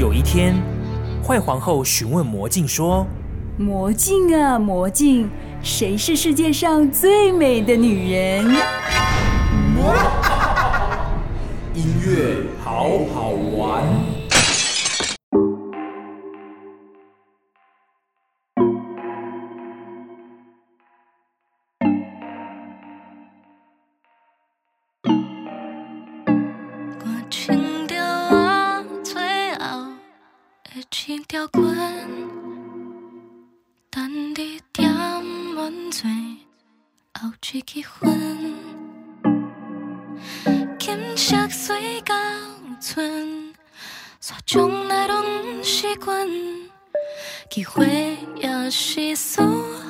有一天，坏皇后询问魔镜说：“魔镜啊，魔镜，谁是世界上最美的女人？” 音乐好好结婚。金色水高存，雪中来拢是滚，机会也是输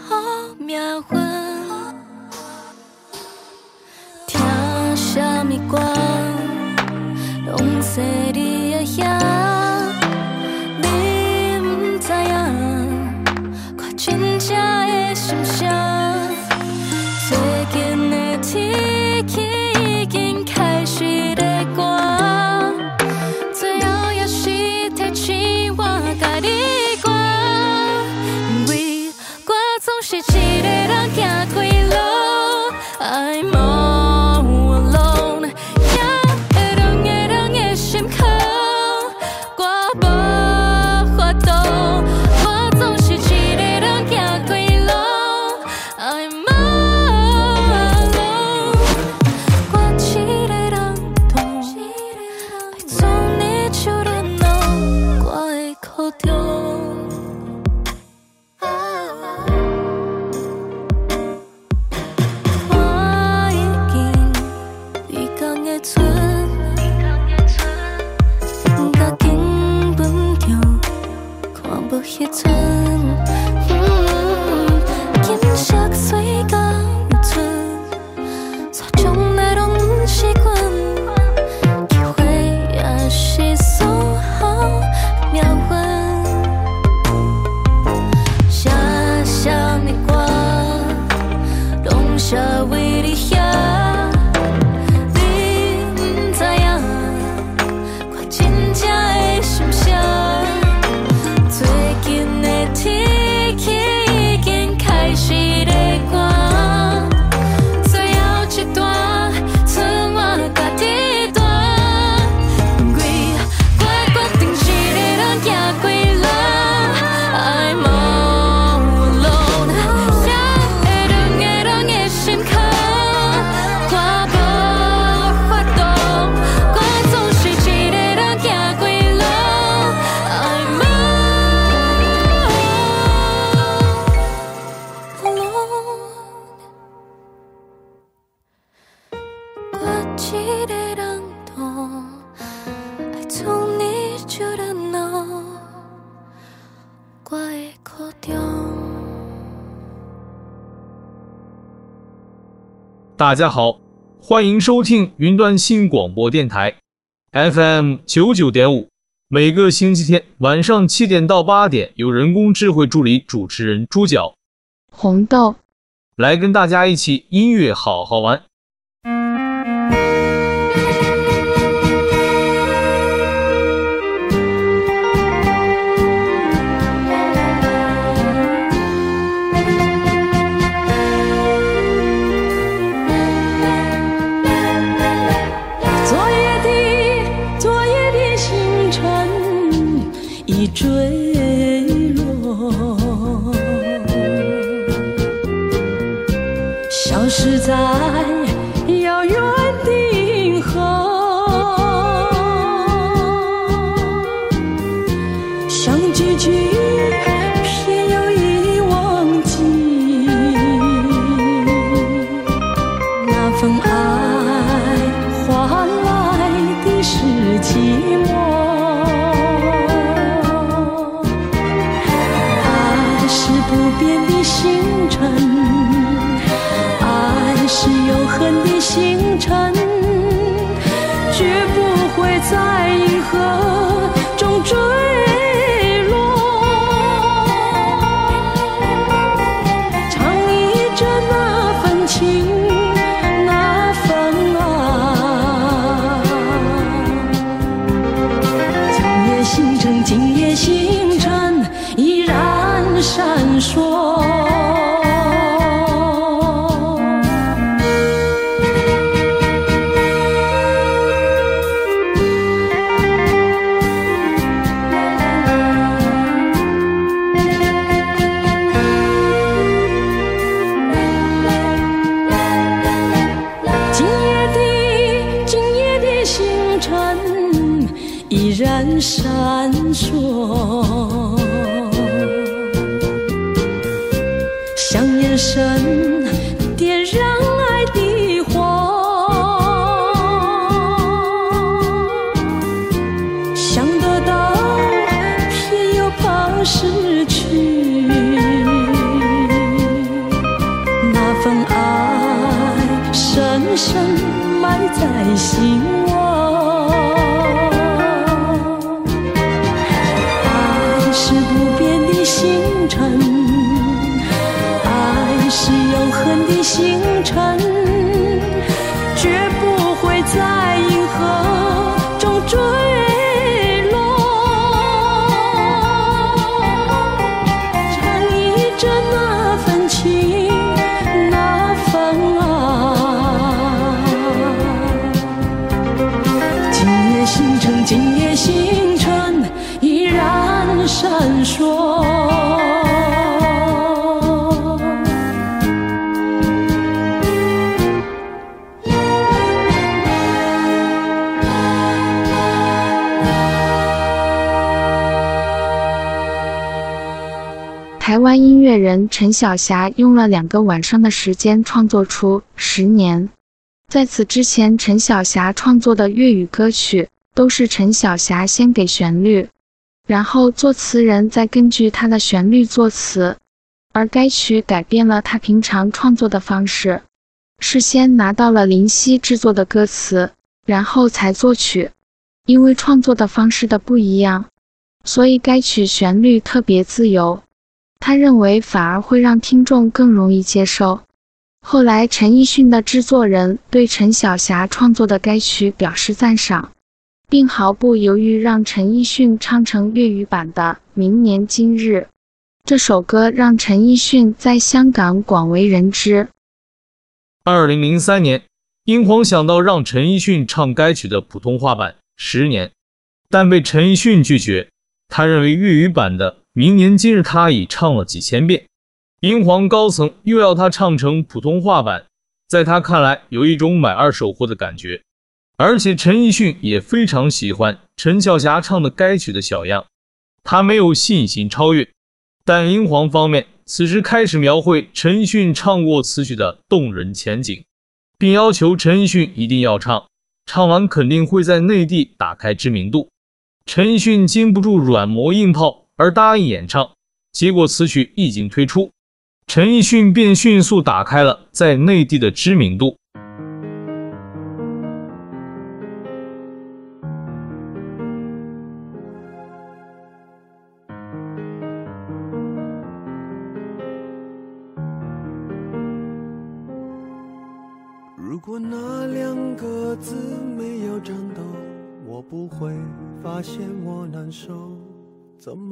好命运。听什么歌，大家好，欢迎收听云端新广播电台 FM 九九点五。每个星期天晚上七点到八点，有人工智慧助理主持人猪脚红豆来跟大家一起音乐好好玩。闪烁，像眼神点燃爱的火，想得到，偏又怕失去，那份爱深深埋在心。湾音乐人陈小霞用了两个晚上的时间创作出《十年》。在此之前，陈小霞创作的粤语歌曲都是陈小霞先给旋律，然后作词人再根据她的旋律作词。而该曲改变了她平常创作的方式，是先拿到了林夕制作的歌词，然后才作曲。因为创作的方式的不一样，所以该曲旋律特别自由。他认为反而会让听众更容易接受。后来，陈奕迅的制作人对陈小霞创作的该曲表示赞赏，并毫不犹豫让陈奕迅唱成粤语版的《明年今日》。这首歌让陈奕迅在香港广为人知。二零零三年，英皇想到让陈奕迅唱该曲的普通话版《十年》，但被陈奕迅拒绝。他认为粤语版的。明年今日，他已唱了几千遍，英皇高层又要他唱成普通话版，在他看来有一种买二手货的感觉。而且陈奕迅也非常喜欢陈小霞唱的该曲的小样，他没有信心超越。但英皇方面此时开始描绘陈奕迅唱过此曲的动人前景，并要求陈奕迅一定要唱，唱完肯定会在内地打开知名度。陈奕迅经不住软磨硬泡。而答应演唱，结果此曲一经推出，陈奕迅便迅速打开了在内地的知名度。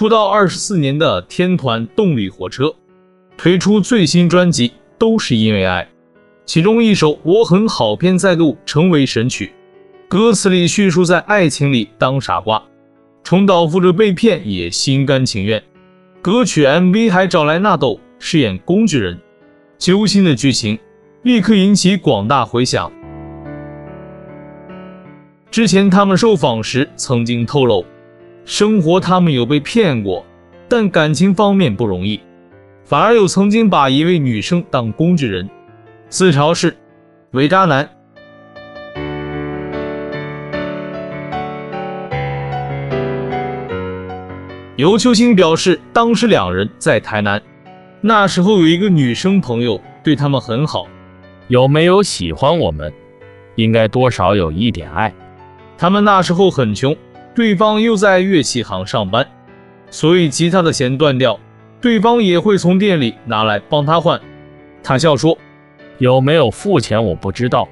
出道二十四年的天团动力火车推出最新专辑，都是因为爱。其中一首《我很好》便再度成为神曲，歌词里叙述在爱情里当傻瓜，重蹈覆辙被骗也心甘情愿。歌曲 MV 还找来纳豆饰演工具人，揪心的剧情立刻引起广大回响。之前他们受访时曾经透露。生活他们有被骗过，但感情方面不容易，反而有曾经把一位女生当工具人，自嘲是伪渣男。尤秋兴表示，当时两人在台南，那时候有一个女生朋友对他们很好，有没有喜欢我们？应该多少有一点爱。他们那时候很穷。对方又在乐器行上班，所以吉他的弦断掉，对方也会从店里拿来帮他换。他笑说：“有没有付钱我不知道，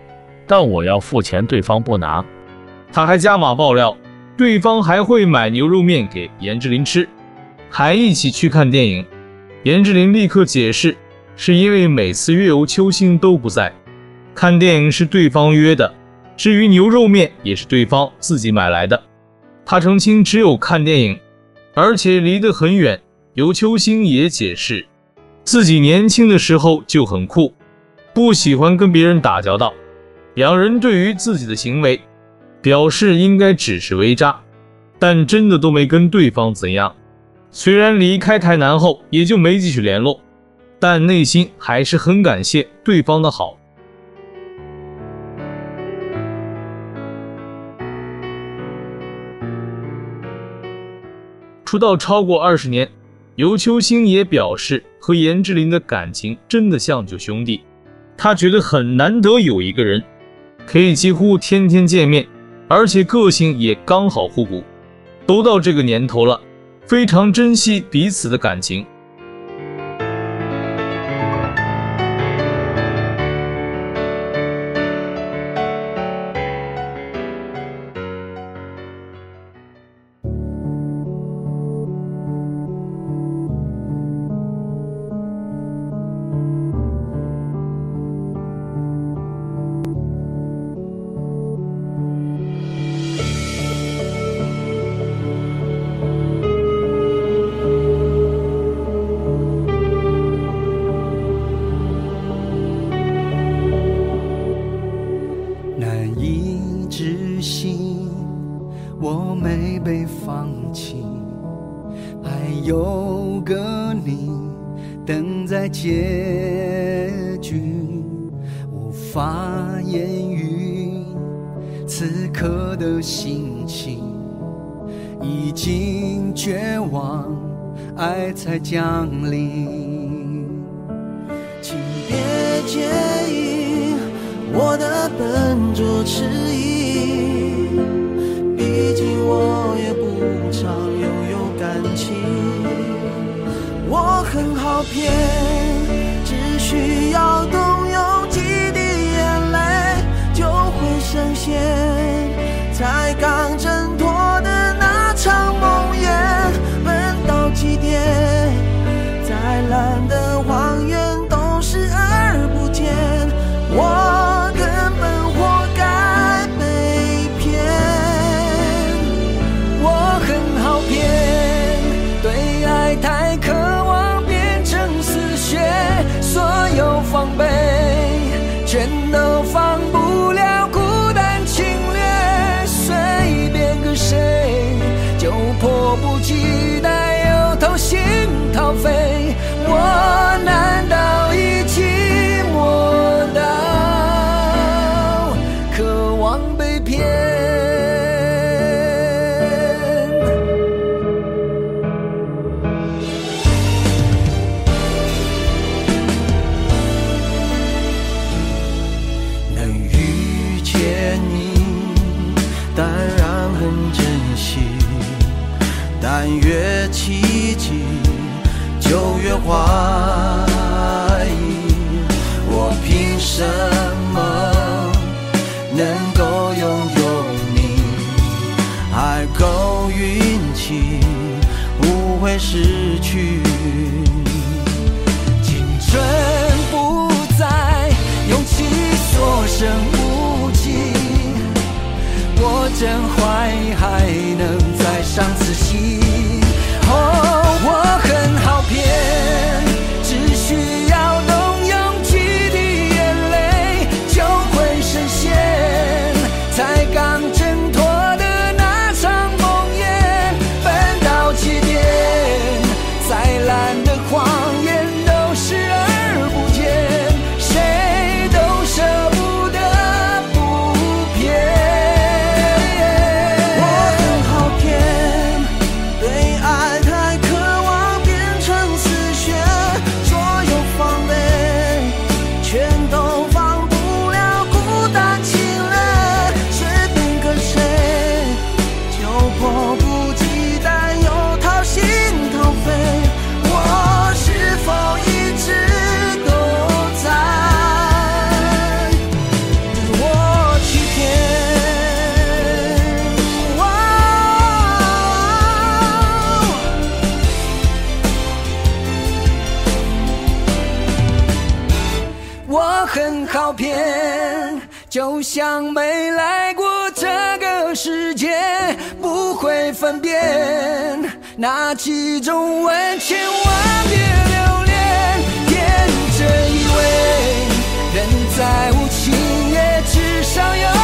但我要付钱，对方不拿。”他还加码爆料，对方还会买牛肉面给颜志林吃，还一起去看电影。颜志林立刻解释，是因为每次月游秋兴都不在，看电影是对方约的，至于牛肉面也是对方自己买来的。他澄清，只有看电影，而且离得很远。尤秋兴也解释，自己年轻的时候就很酷，不喜欢跟别人打交道。两人对于自己的行为表示应该只是微渣，但真的都没跟对方怎样。虽然离开台南后也就没继续联络，但内心还是很感谢对方的好。出道超过二十年，尤秋兴也表示和颜志林的感情真的像旧兄弟。他觉得很难得有一个人可以几乎天天见面，而且个性也刚好互补。都到这个年头了，非常珍惜彼此的感情。那几种吻，千万别留恋，天真以为人再无情也至少有。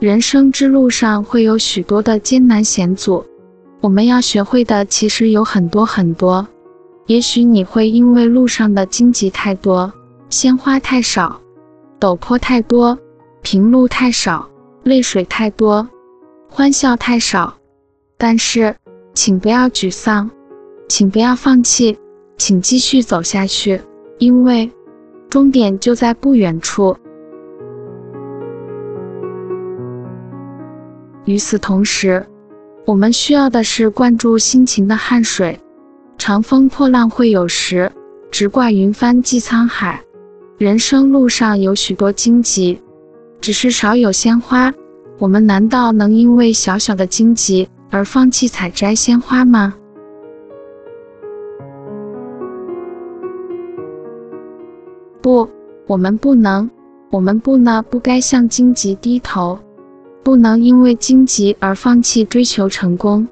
人生之路上会有许多的艰难险阻我们要学会的其实有很多很多。也许你会因为路上的荆棘太多鲜花太少陡坡太多平路太少泪水太多欢笑太少。但是请不要沮丧请不要放弃请继续走下去因为终点就在不远处。与此同时，我们需要的是灌注辛勤的汗水。长风破浪会有时，直挂云帆济沧海。人生路上有许多荆棘，只是少有鲜花。我们难道能因为小小的荆棘而放弃采摘鲜花吗？不，我们不能，我们不能，不该向荆棘低头，不能因为荆棘而放弃追求成功。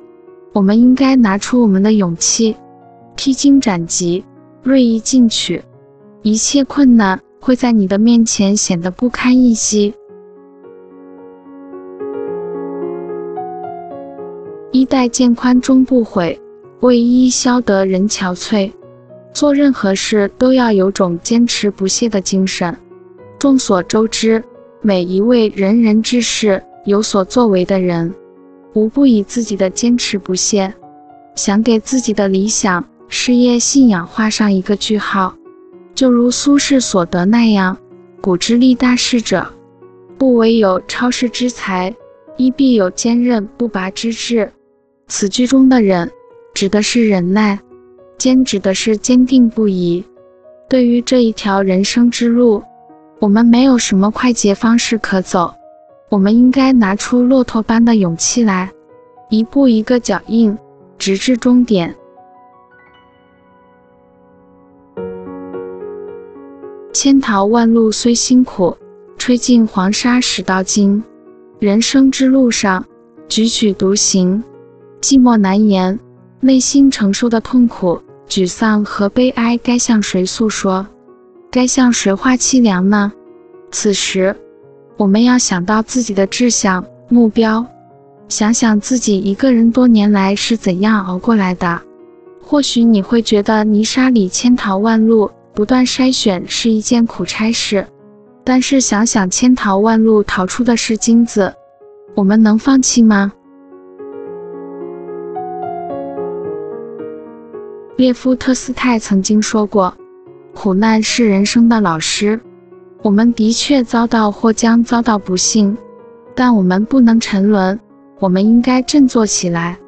我们应该拿出我们的勇气，披荆斩棘，锐意进取。一切困难会在你的面前显得不堪一击。衣带渐宽终不悔，为伊消得人憔悴。做任何事都要有种坚持不懈的精神。众所周知，每一位仁人志士、有所作为的人，无不以自己的坚持不懈，想给自己的理想、事业、信仰画上一个句号。就如苏轼所得那样，古之立大事者，不惟有超世之才，亦必有坚韧不拔之志。此句中的忍，指的是忍耐；坚指的是坚定不移。对于这一条人生之路，我们没有什么快捷方式可走，我们应该拿出骆驼般的勇气来，一步一个脚印，直至终点。千淘万漉虽辛苦，吹尽黄沙始到金。人生之路上，踽踽独行，寂寞难言，内心承受的痛苦、沮丧和悲哀，该向谁诉说？该向谁话凄凉呢？此时，我们要想到自己的志向、目标，想想自己一个人多年来是怎样熬过来的。或许你会觉得泥沙里千淘万漉。不断筛选是一件苦差事，但是想想千淘万漉淘出的是金子，我们能放弃吗？列夫·特斯泰曾经说过：“苦难是人生的老师。”我们的确遭到或将遭到不幸，但我们不能沉沦，我们应该振作起来，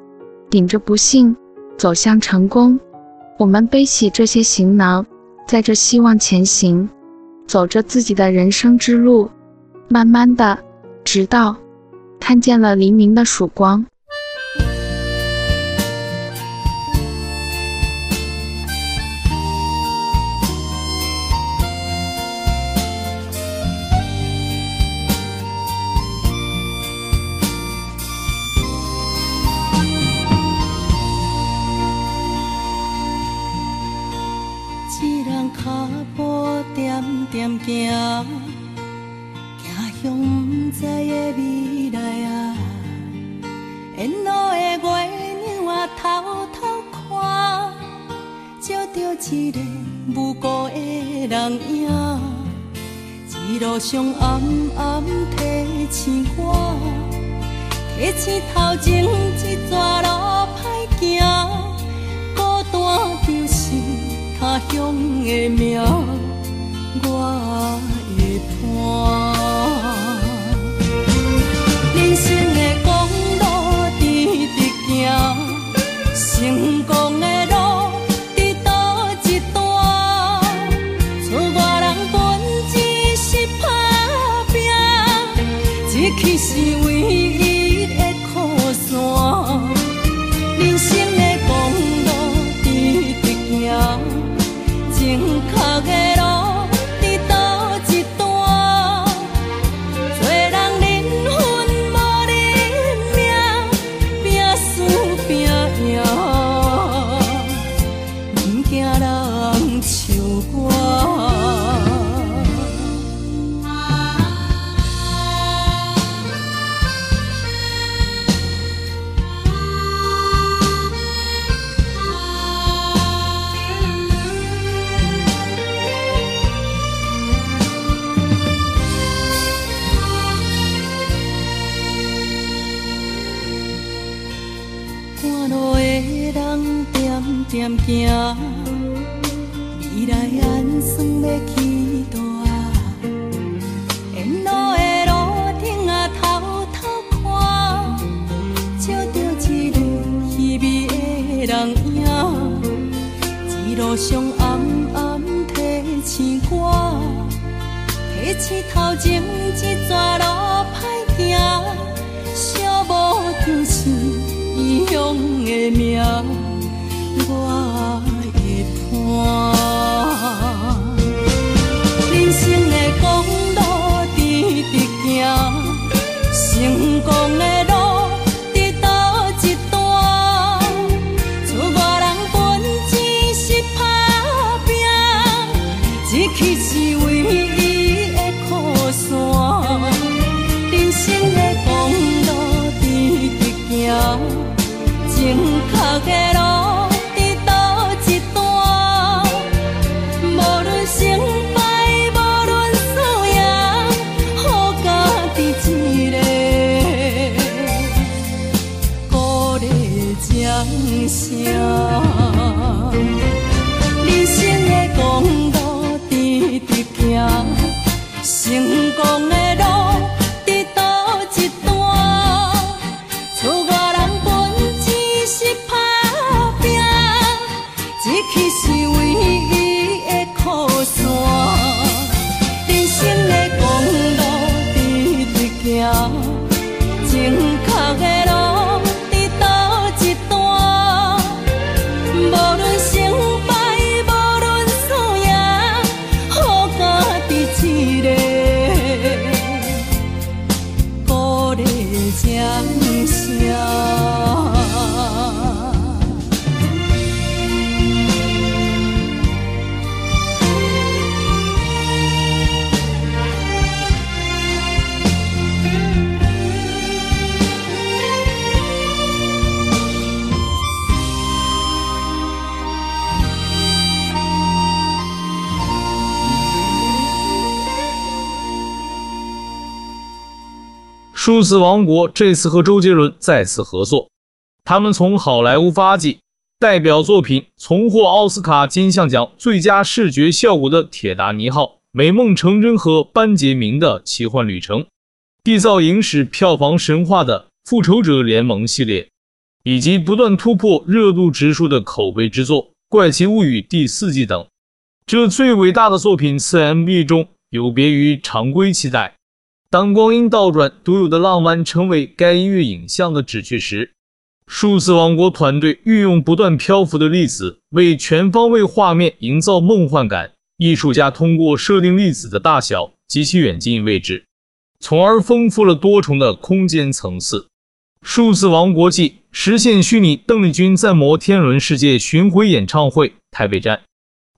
顶着不幸走向成功。我们背起这些行囊。载着希望前行，走着自己的人生之路，慢慢的，直到看见了黎明的曙光。在的未来啊，沿路的月亮啊，偷偷看，照着一个无辜的人影，一路上暗暗提醒我，提醒头前一撮路歹行，孤单就是他乡的名，我的伴。数字王国这次和周杰伦再次合作，他们从好莱坞发迹，代表作品重获奥斯卡金像奖最佳视觉效果的《铁达尼号》、《美梦成真》和班杰明的奇幻旅程，缔造影史票房神话的《复仇者联盟》系列，以及不断突破热度指数的口碑之作《怪奇物语》第四季等。这最伟大的作品四 MV 中有别于常规期待。当光阴倒转，独有的浪漫成为该音乐影像的旨趣时，数字王国团队运用不断漂浮的粒子，为全方位画面营造梦幻感。艺术家通过设定粒子的大小及其远近位置，从而丰富了多重的空间层次。数字王国祭实现虚拟邓丽君在摩天轮世界巡回演唱会台北站，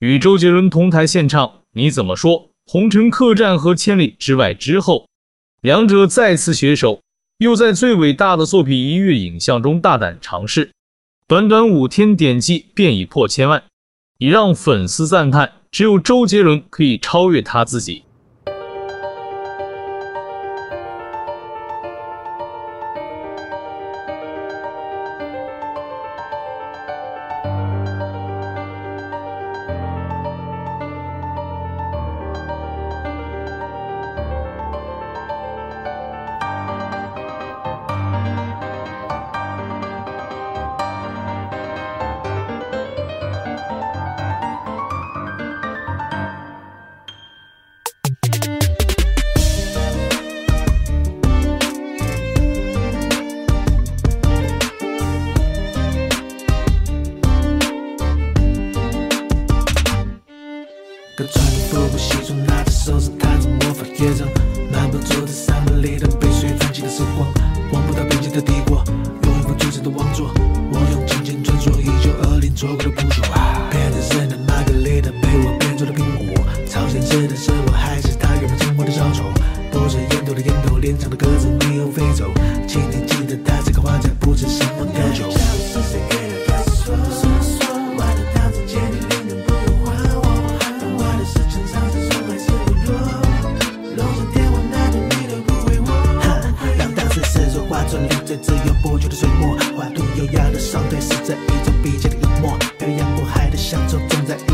与周杰伦同台献唱《你怎么说》、《红尘客栈》和《千里之外》之后。两者再次携手，又在最伟大的作品音乐影像中大胆尝试。短短五天点击便已破千万，已让粉丝赞叹：只有周杰伦可以超越他自己。乡愁种在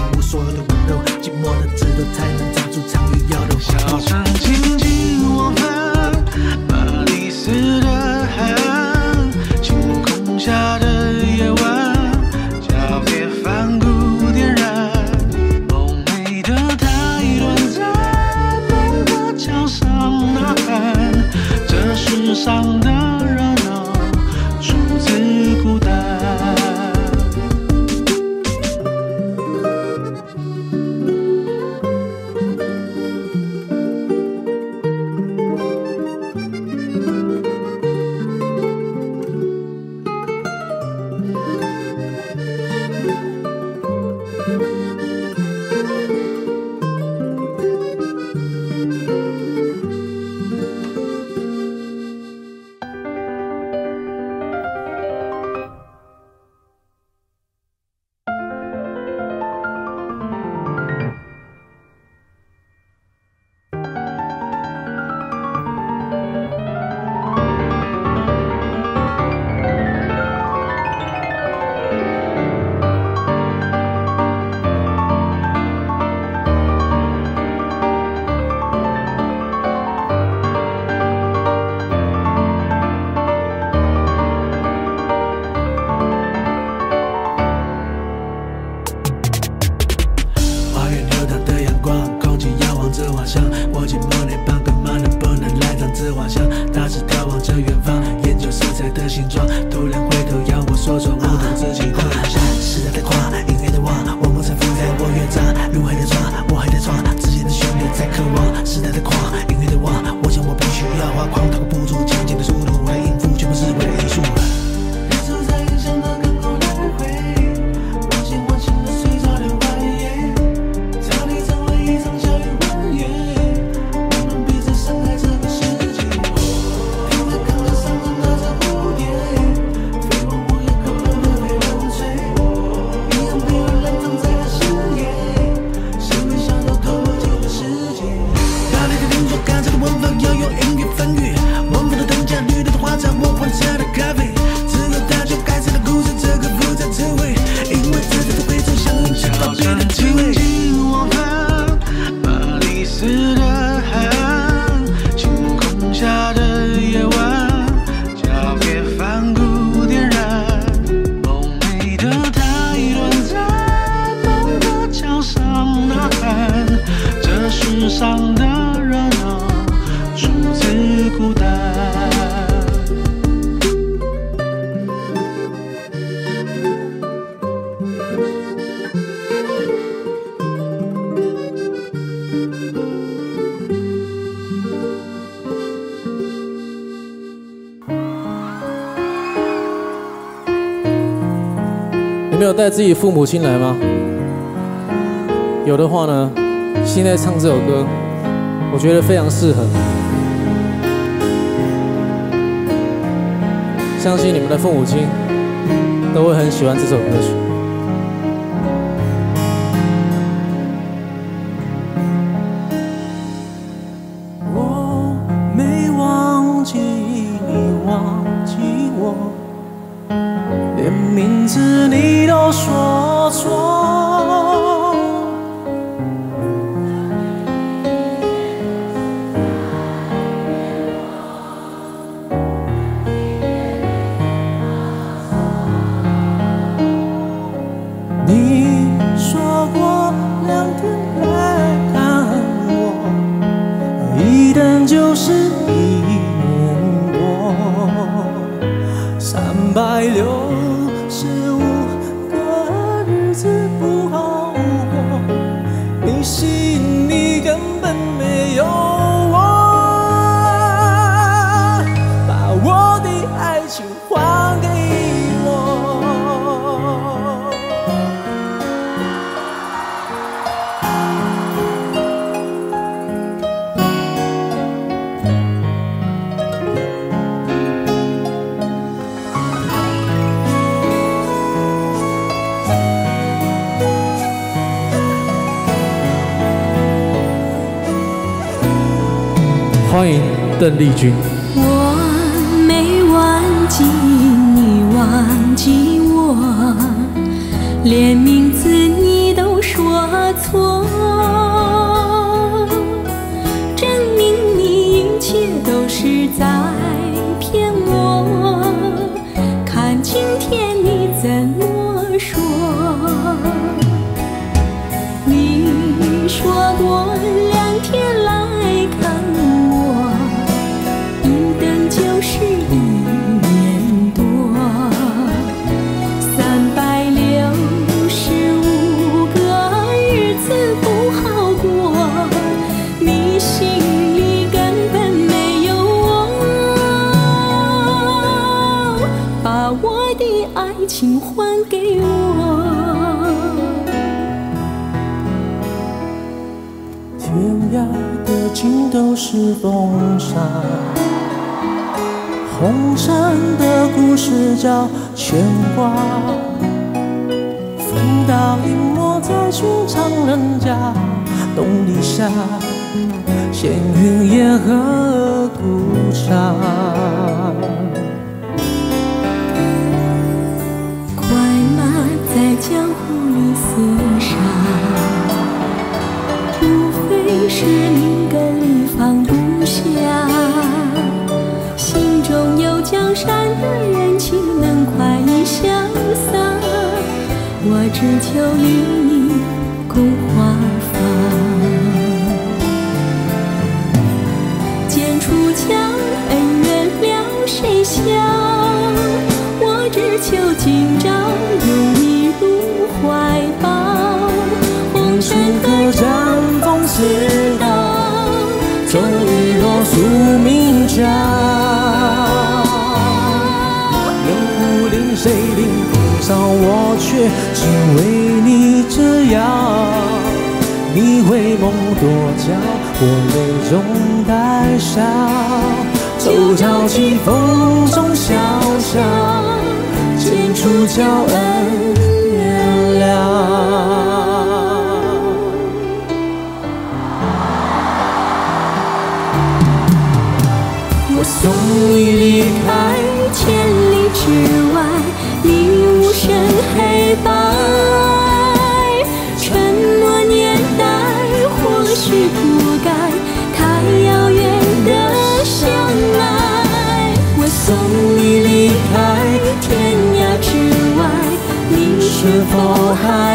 knew it is why 自己父母亲来吗？有的话呢现在唱这首歌我觉得非常适合。相信你们的父母亲都会很喜欢这首歌曲。我没忘记你忘记我。名字你都说丽君走潮起风中萧萧，剑出鞘恩怨了。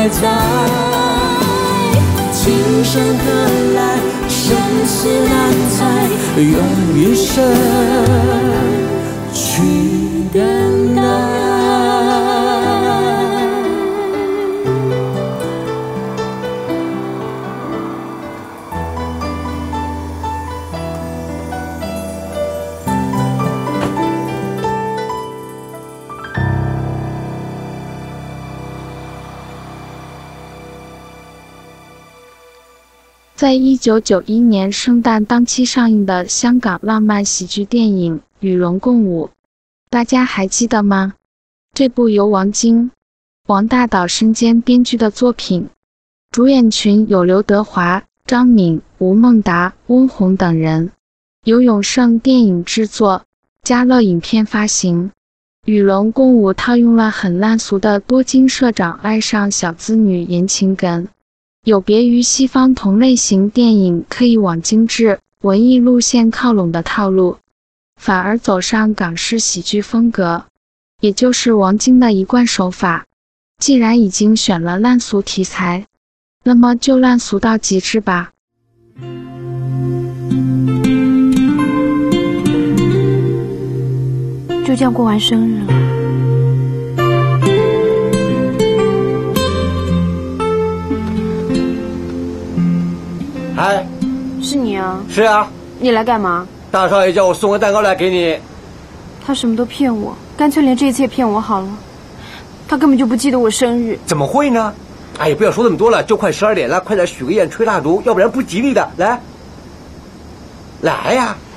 还在？今生可来，生死难猜，用余生去等在一九九一年圣诞档期上映的香港浪漫喜剧电影《与龙共舞》，大家还记得吗？这部由王晶、王大导身兼编剧的作品，主演群有刘德华、张敏、吴孟达、翁虹等人，由永盛电影制作，嘉乐影片发行。《与龙共舞》套用了很烂俗的多金社长爱上小资女言情梗。有别于西方同类型电影刻意往精致文艺路线靠拢的套路，反而走上港式喜剧风格，也就是王晶的一贯手法。既然已经选了烂俗题材，那么就烂俗到极致吧。就这样过完生日了。嗨，是你啊？是啊，你来干嘛？大少爷叫我送个蛋糕来给你。他什么都骗我，干脆连这一次也骗我好了。他根本就不记得我生日。怎么会呢？哎呀，不要说那么多了，就快十二点了，快点许个愿，吹蜡烛，要不然不吉利的。来，来呀！我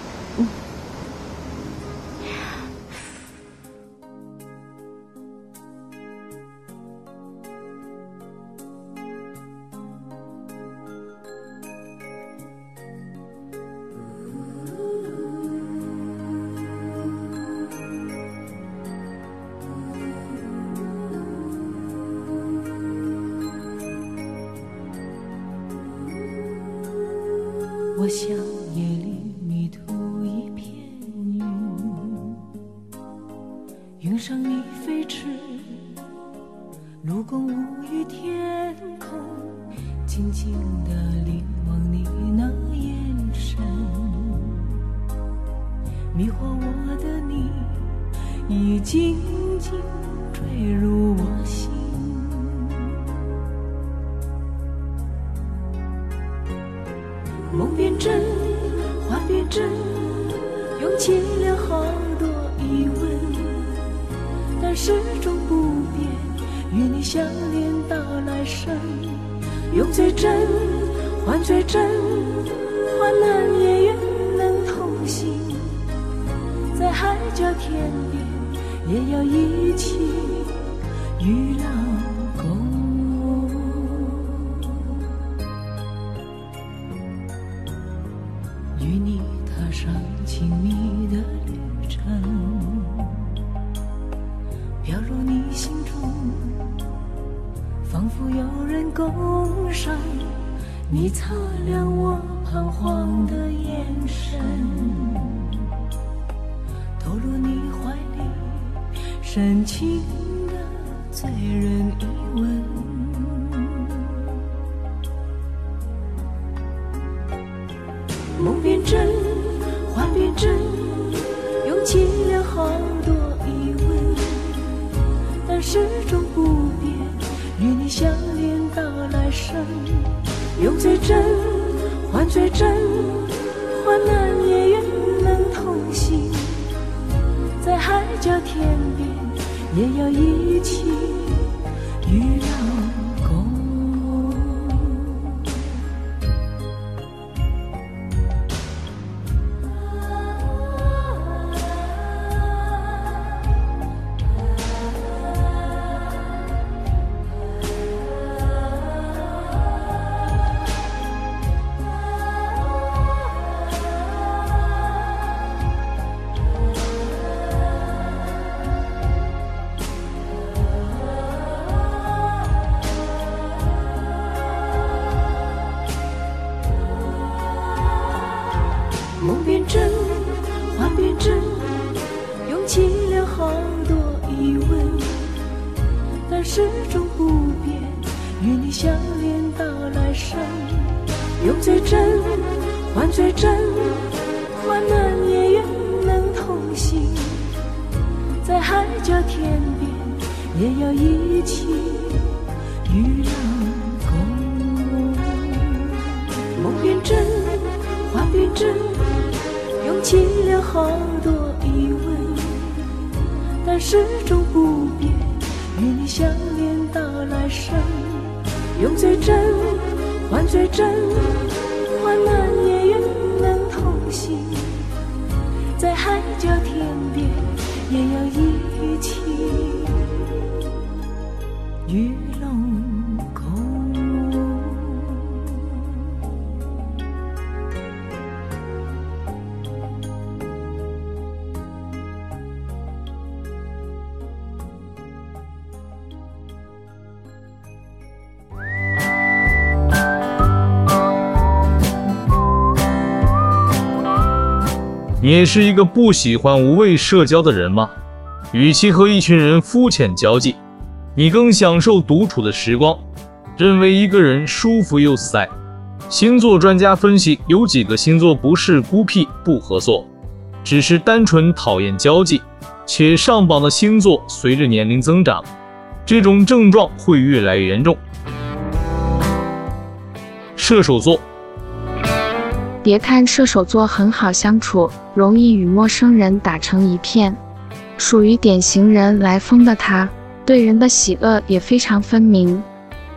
始终不变。与你相恋到来生，用最真换最真，患难也愿能同行，在海角天边也要一起与浪你擦亮我彷徨的眼神，投入你怀里，深情的醉人。你是一个不喜欢无谓社交的人吗？与其和一群人肤浅交际，你更享受独处的时光，认为一个人舒服又自在。星座专家分析，有几个星座不是孤僻不合作，只是单纯讨厌交际，且上榜的星座随着年龄增长，这种症状会越来越严重。射手座。别看射手座很好相处，容易与陌生人打成一片，属于典型人来疯的他，对人的喜恶也非常分明。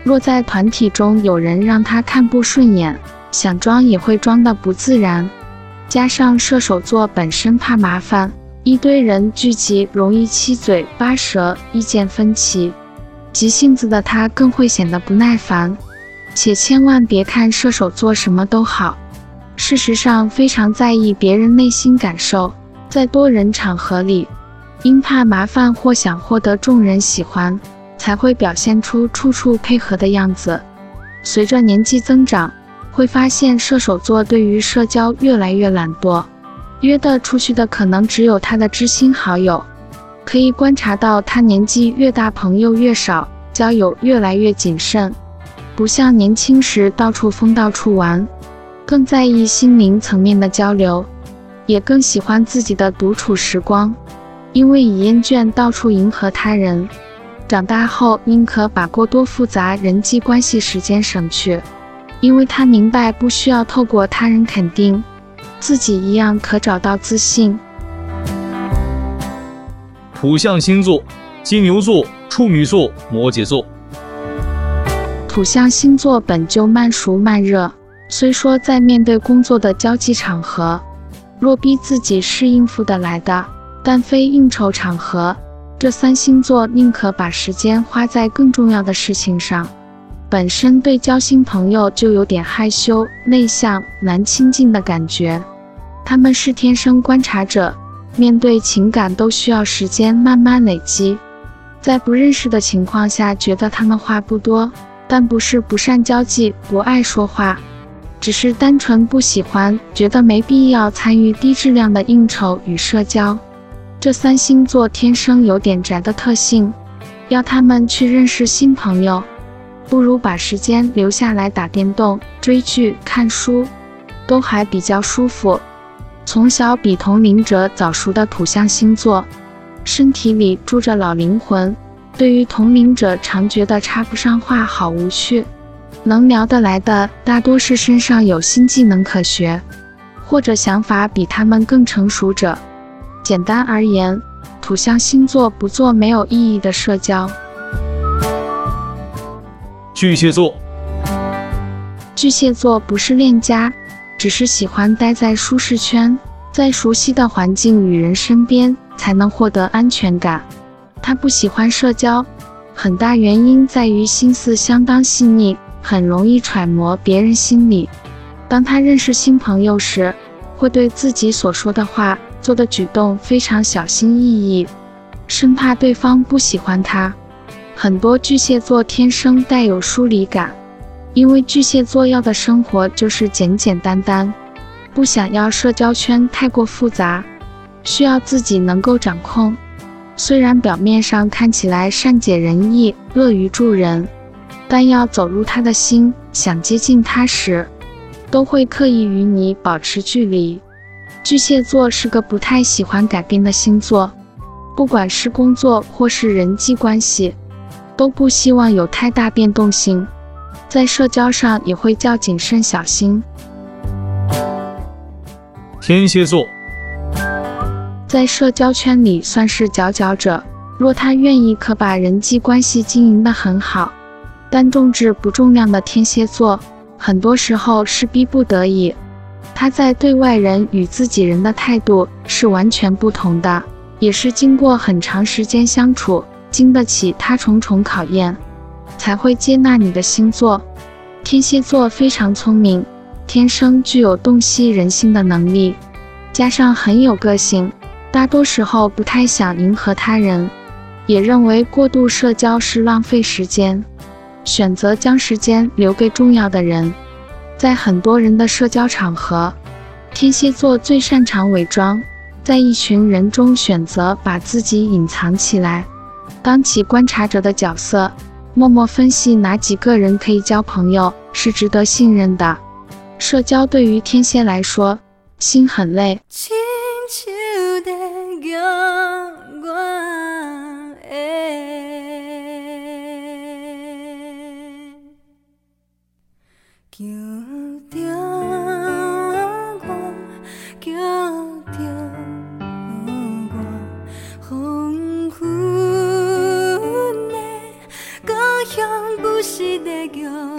若在团体中有人让他看不顺眼，想装也会装得不自然。加上射手座本身怕麻烦，一堆人聚集容易七嘴八舌，意见分歧，急性子的他更会显得不耐烦。且千万别看射手座什么都好。事实上，非常在意别人内心感受，在多人场合里，因怕麻烦或想获得众人喜欢，才会表现出处处配合的样子。随着年纪增长，会发现射手座对于社交越来越懒惰，约得出去的可能只有他的知心好友。可以观察到，他年纪越大，朋友越少，交友越来越谨慎，不像年轻时到处疯到处玩。更在意心灵层面的交流，也更喜欢自己的独处时光，因为已厌倦到处迎合他人。长大后宁可把过多复杂人际关系时间省去，因为他明白不需要透过他人肯定，自己一样可找到自信。土象星座：金牛座、处女座、摩羯座。土象星座本就慢熟慢热，虽说在面对工作的交际场合，若逼自己是应付得来的，但非应酬场合，这三星座宁可把时间花在更重要的事情上。本身对交新朋友就有点害羞、内向、难亲近的感觉。他们是天生观察者，面对情感都需要时间慢慢累积。在不认识的情况下，觉得他们话不多，但不是不善交际、不爱说话，只是单纯不喜欢，觉得没必要参与低质量的应酬与社交。这三星座天生有点宅的特性，要他们去认识新朋友。不如把时间留下来打电动、追剧、看书，都还比较舒服。从小比同龄者早熟的土象星座，身体里住着老灵魂，对于同龄者常觉得插不上话，好无趣。能聊得来的，大多是身上有新技能可学，或者想法比他们更成熟者。简单而言，土象星座不做没有意义的社交。巨蟹座，巨蟹座不是恋家，只是喜欢待在舒适圈，在熟悉的环境与人身边才能获得安全感。他不喜欢社交，很大原因在于心思相当细腻，很容易揣摩别人心理。当他认识新朋友时，会对自己所说的话、做的举动非常小心翼翼，生怕对方不喜欢他。很多巨蟹座天生带有疏离感，因为巨蟹座要的生活就是简简单单，不想要社交圈太过复杂，需要自己能够掌控。虽然表面上看起来善解人意、乐于助人，但要走入他的心，想接近他时，都会刻意与你保持距离。巨蟹座是个不太喜欢改变的星座，不管是工作或是人际关系。都不希望有太大变动性，在社交上也会较谨慎小心。天蝎座在社交圈里算是佼佼者，若他愿意，可把人际关系经营得很好。但重质不重量的天蝎座，很多时候是逼不得已。他在对外人与自己人的态度是完全不同的，也是经过很长时间相处。经得起他重重考验，才会接纳你的星座。天蝎座非常聪明，天生具有洞悉人性的能力，加上很有个性，大多时候不太想迎合他人，也认为过度社交是浪费时间，选择将时间留给重要的人。在很多人的社交场合，天蝎座最擅长伪装，在一群人中选择把自己隐藏起来。当起观察者的角色，默默分析哪几个人可以交朋友，是值得信任的。社交对于天蝎来说，心很累。figure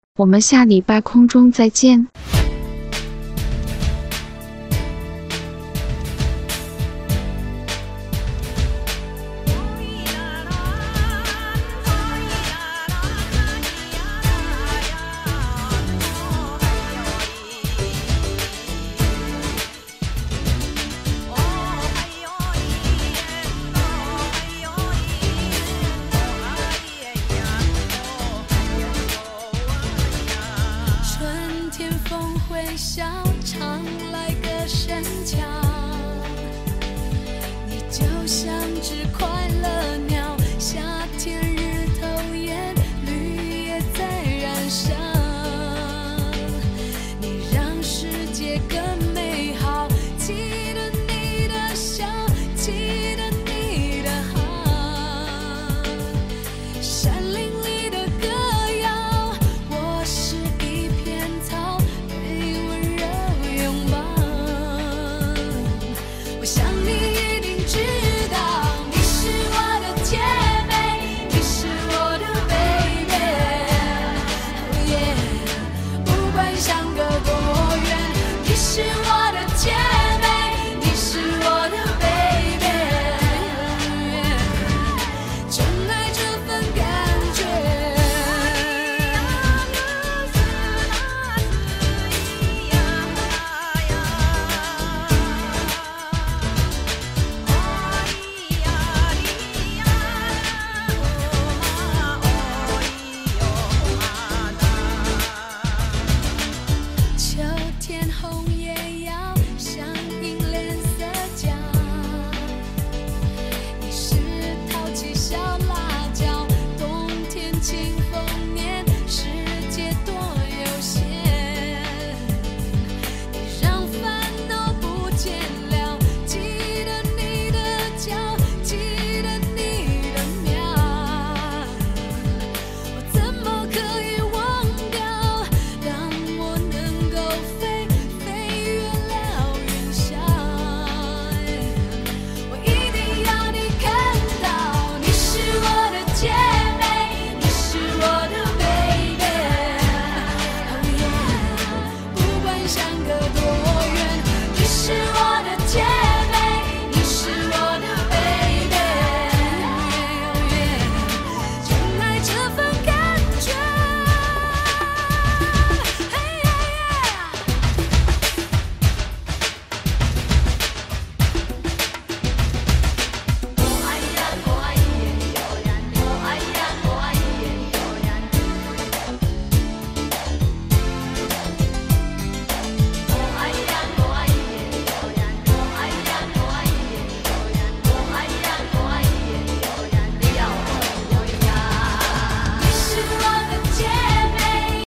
我们下礼拜空中再见。